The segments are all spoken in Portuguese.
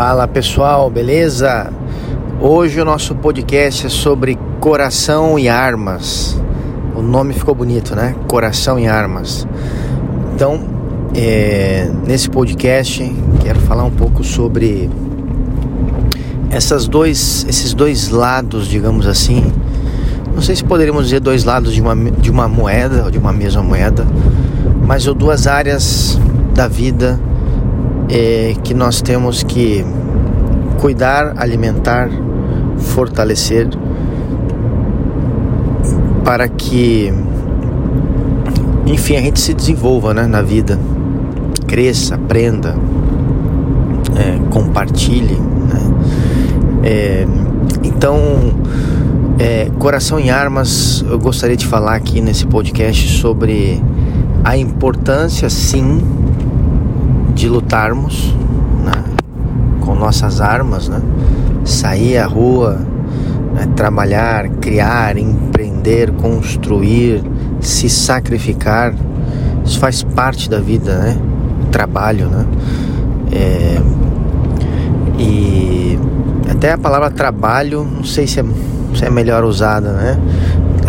Fala pessoal, beleza? Hoje o nosso podcast é sobre coração e armas. O nome ficou bonito, né? Coração e armas. Então, é, nesse podcast, quero falar um pouco sobre essas dois, esses dois lados, digamos assim. Não sei se poderíamos dizer dois lados de uma, de uma moeda ou de uma mesma moeda, mas duas áreas da vida é, que nós temos que cuidar, alimentar, fortalecer para que, enfim, a gente se desenvolva né, na vida, cresça, aprenda, é, compartilhe. Né? É, então, é, Coração em Armas, eu gostaria de falar aqui nesse podcast sobre a importância, sim, de lutarmos né, com nossas armas, né, sair à rua, né, trabalhar, criar, empreender, construir, se sacrificar, isso faz parte da vida, né? Trabalho, né? É, e até a palavra trabalho, não sei se é, se é melhor usada, né?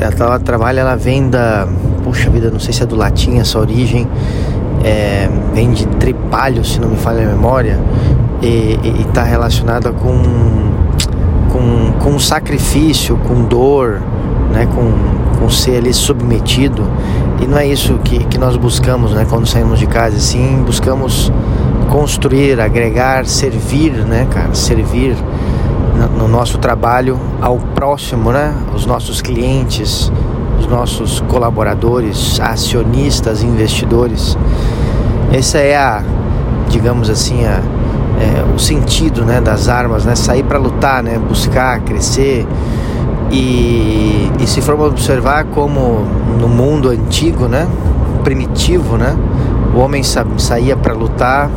A palavra trabalho ela vem da, puxa vida, não sei se é do latim essa origem, é, vem de tripalho, se não me falha a memória, e está relacionada com, com, com sacrifício, com dor, né, com, com ser ali submetido. E não é isso que, que nós buscamos né, quando saímos de casa, sim, buscamos construir, agregar, servir, né, cara, servir no nosso trabalho ao próximo, né, os nossos clientes, os nossos colaboradores, acionistas, investidores. Essa é a, digamos assim, a, é, o sentido né, das armas, né? Sair para lutar, né? Buscar, crescer. E, e se formos observar como no mundo antigo, né? Primitivo, né? O homem sa saía para lutar,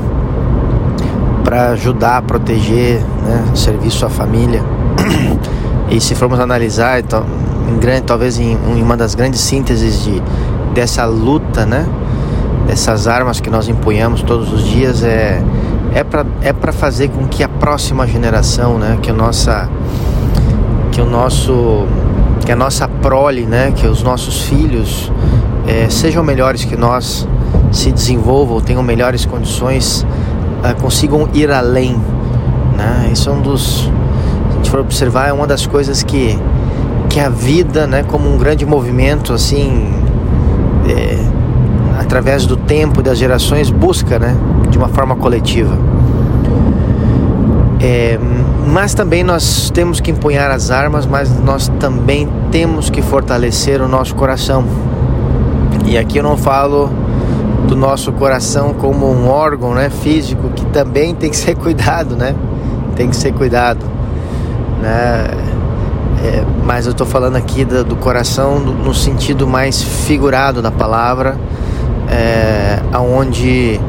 para ajudar, proteger, né? Servir sua família. E se formos analisar, então, em grande, talvez em, em uma das grandes sínteses de, dessa luta, né? Dessas armas que nós empunhamos todos os dias é é para é para fazer com que a próxima geração, né, que a nossa que o nosso que a nossa prole, né, que os nossos filhos é, sejam melhores que nós, se desenvolvam, tenham melhores condições, uh, consigam ir além, né? Isso é um dos, se a gente for observar, é uma das coisas que que a vida, né, como um grande movimento, assim, é, através do tempo e das gerações, busca, né, de uma forma coletiva. É, mas também nós temos que empunhar as armas, mas nós também temos que fortalecer o nosso coração. E aqui eu não falo do nosso coração como um órgão, né, físico que também tem que ser cuidado, né? Tem que ser cuidado, né? É, mas eu estou falando aqui do, do coração no sentido mais figurado da palavra, é, aonde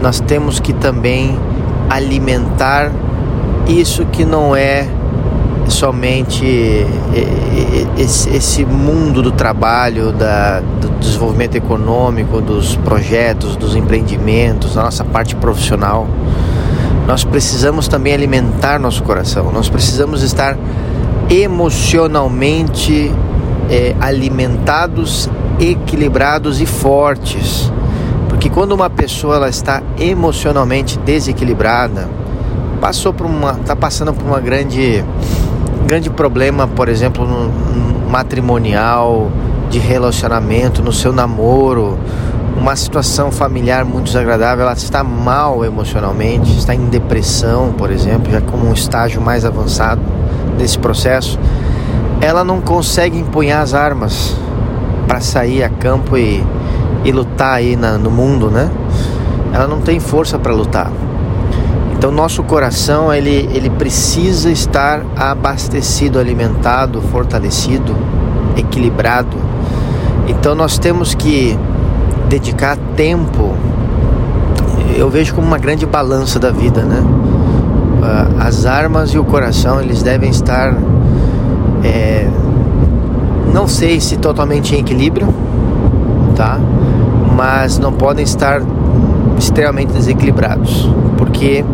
nós temos que também alimentar isso que não é somente esse mundo do trabalho, da, do desenvolvimento econômico, dos projetos, dos empreendimentos, da nossa parte profissional. Nós precisamos também alimentar nosso coração, nós precisamos estar emocionalmente é, alimentados, equilibrados e fortes. Porque quando uma pessoa ela está emocionalmente desequilibrada, passou por uma, está passando por uma grande, grande problema, por exemplo, no, no matrimonial, de relacionamento, no seu namoro, uma situação familiar muito desagradável, ela está mal emocionalmente, está em depressão, por exemplo, já como um estágio mais avançado desse processo, ela não consegue empunhar as armas para sair a campo e, e lutar aí na, no mundo, né? Ela não tem força para lutar. Então nosso coração ele, ele precisa estar abastecido, alimentado, fortalecido, equilibrado. Então nós temos que dedicar tempo. Eu vejo como uma grande balança da vida, né? As armas e o coração eles devem estar é, não sei se totalmente em equilíbrio tá mas não podem estar extremamente desequilibrados porque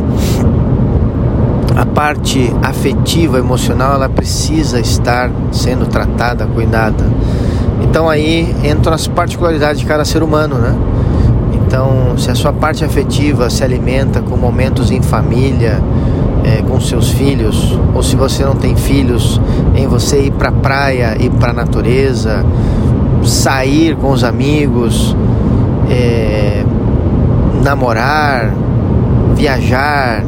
a parte afetiva, emocional, ela precisa estar sendo tratada, cuidada. Então aí entram as particularidades de cada ser humano, né? Então, se a sua parte afetiva se alimenta com momentos em família, é, com seus filhos, ou se você não tem filhos, em você ir para a praia, ir para a natureza, sair com os amigos, é, namorar, viajar,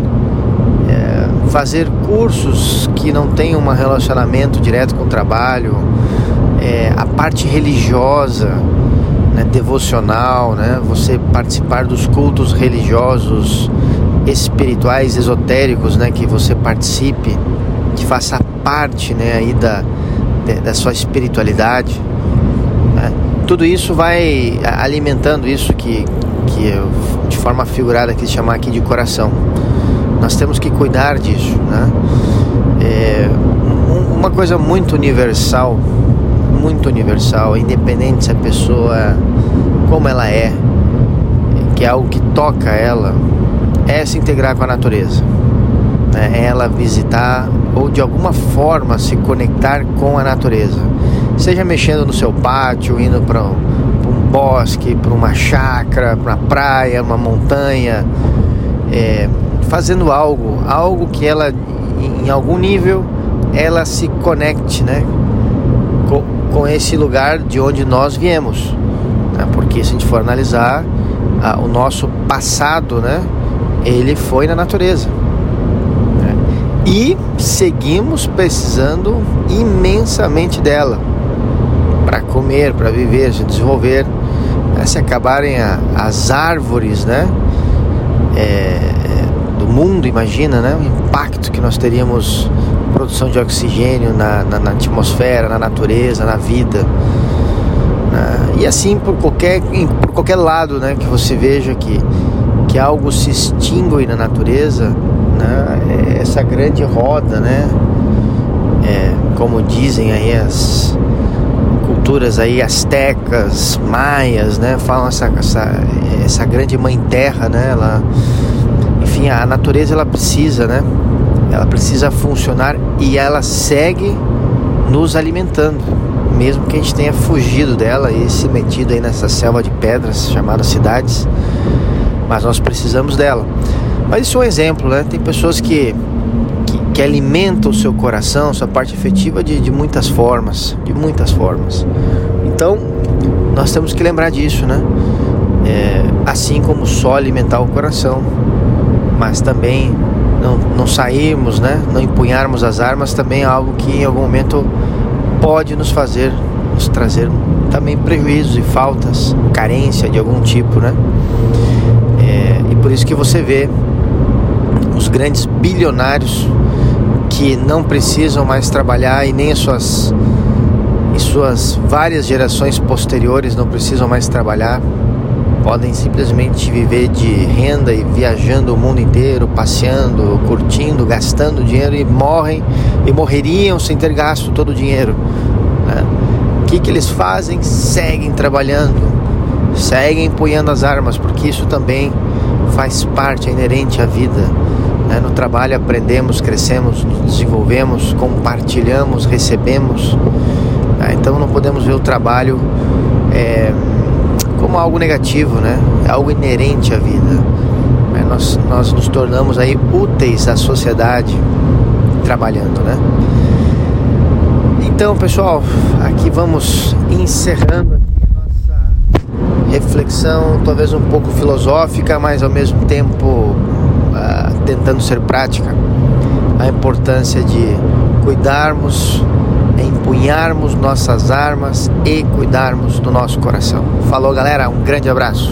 é, fazer cursos que não tenham um relacionamento direto com o trabalho, a parte religiosa, né, devocional, né, você participar dos cultos religiosos, espirituais, esotéricos, né, que você participe, que faça parte, né, aí da, da sua espiritualidade. Né? Tudo isso vai alimentando isso que, que eu, de forma figurada quis chamar aqui de coração. Nós temos que cuidar disso, né? É, uma coisa muito universal muito universal, independente se a pessoa como ela é, que é algo que toca ela, é se integrar com a natureza. Né? É ela visitar ou de alguma forma se conectar com a natureza. Seja mexendo no seu pátio, indo para um, um, bosque, para uma chácara, para uma praia, uma montanha, é, fazendo algo, algo que ela, em algum nível, ela se conecte, né? com esse lugar de onde nós viemos. Né? Porque se a gente for analisar a, o nosso passado, né? Ele foi na natureza. Né? E seguimos precisando imensamente dela para comer, para viver, se desenvolver. Né? Se acabarem a, as árvores, né? É, do mundo, imagina, né? O impacto que nós teríamos produção de oxigênio na, na, na atmosfera, na natureza, na vida. Né? E assim por qualquer, por qualquer lado né, que você veja que, que algo se extingue na natureza, né? É essa grande roda, né? É, como dizem aí as culturas aí astecas, maias, né? Falam essa, essa, essa grande mãe terra, né? Ela, enfim, a natureza ela precisa, né? ela precisa funcionar e ela segue nos alimentando, mesmo que a gente tenha fugido dela e se metido aí nessa selva de pedras chamada cidades, mas nós precisamos dela. Mas isso é um exemplo, né? Tem pessoas que, que, que alimentam o seu coração, sua parte afetiva de, de muitas formas, de muitas formas. Então, nós temos que lembrar disso, né? É, assim como só alimentar o coração, mas também não, não sairmos, né, não empunharmos as armas também é algo que em algum momento pode nos fazer, nos trazer também prejuízos e faltas, carência de algum tipo, né? Por isso que você vê os grandes bilionários que não precisam mais trabalhar e nem as suas, e suas várias gerações posteriores não precisam mais trabalhar podem simplesmente viver de renda e viajando o mundo inteiro, passeando, curtindo, gastando dinheiro e morrem e morreriam sem ter gasto todo o dinheiro. Né? O que, que eles fazem? Seguem trabalhando, seguem empunhando as armas, porque isso também faz parte, é inerente à vida. Né? No trabalho aprendemos, crescemos, nos desenvolvemos, compartilhamos, recebemos. Né? Então não podemos ver o trabalho. É, como algo negativo, né? É algo inerente à vida. É, nós, nós nos tornamos aí úteis à sociedade trabalhando, né? Então, pessoal, aqui vamos encerrando reflexão, talvez um pouco filosófica, mas ao mesmo tempo uh, tentando ser prática. A importância de cuidarmos empunharmos nossas armas e cuidarmos do nosso coração. Falou, galera, um grande abraço.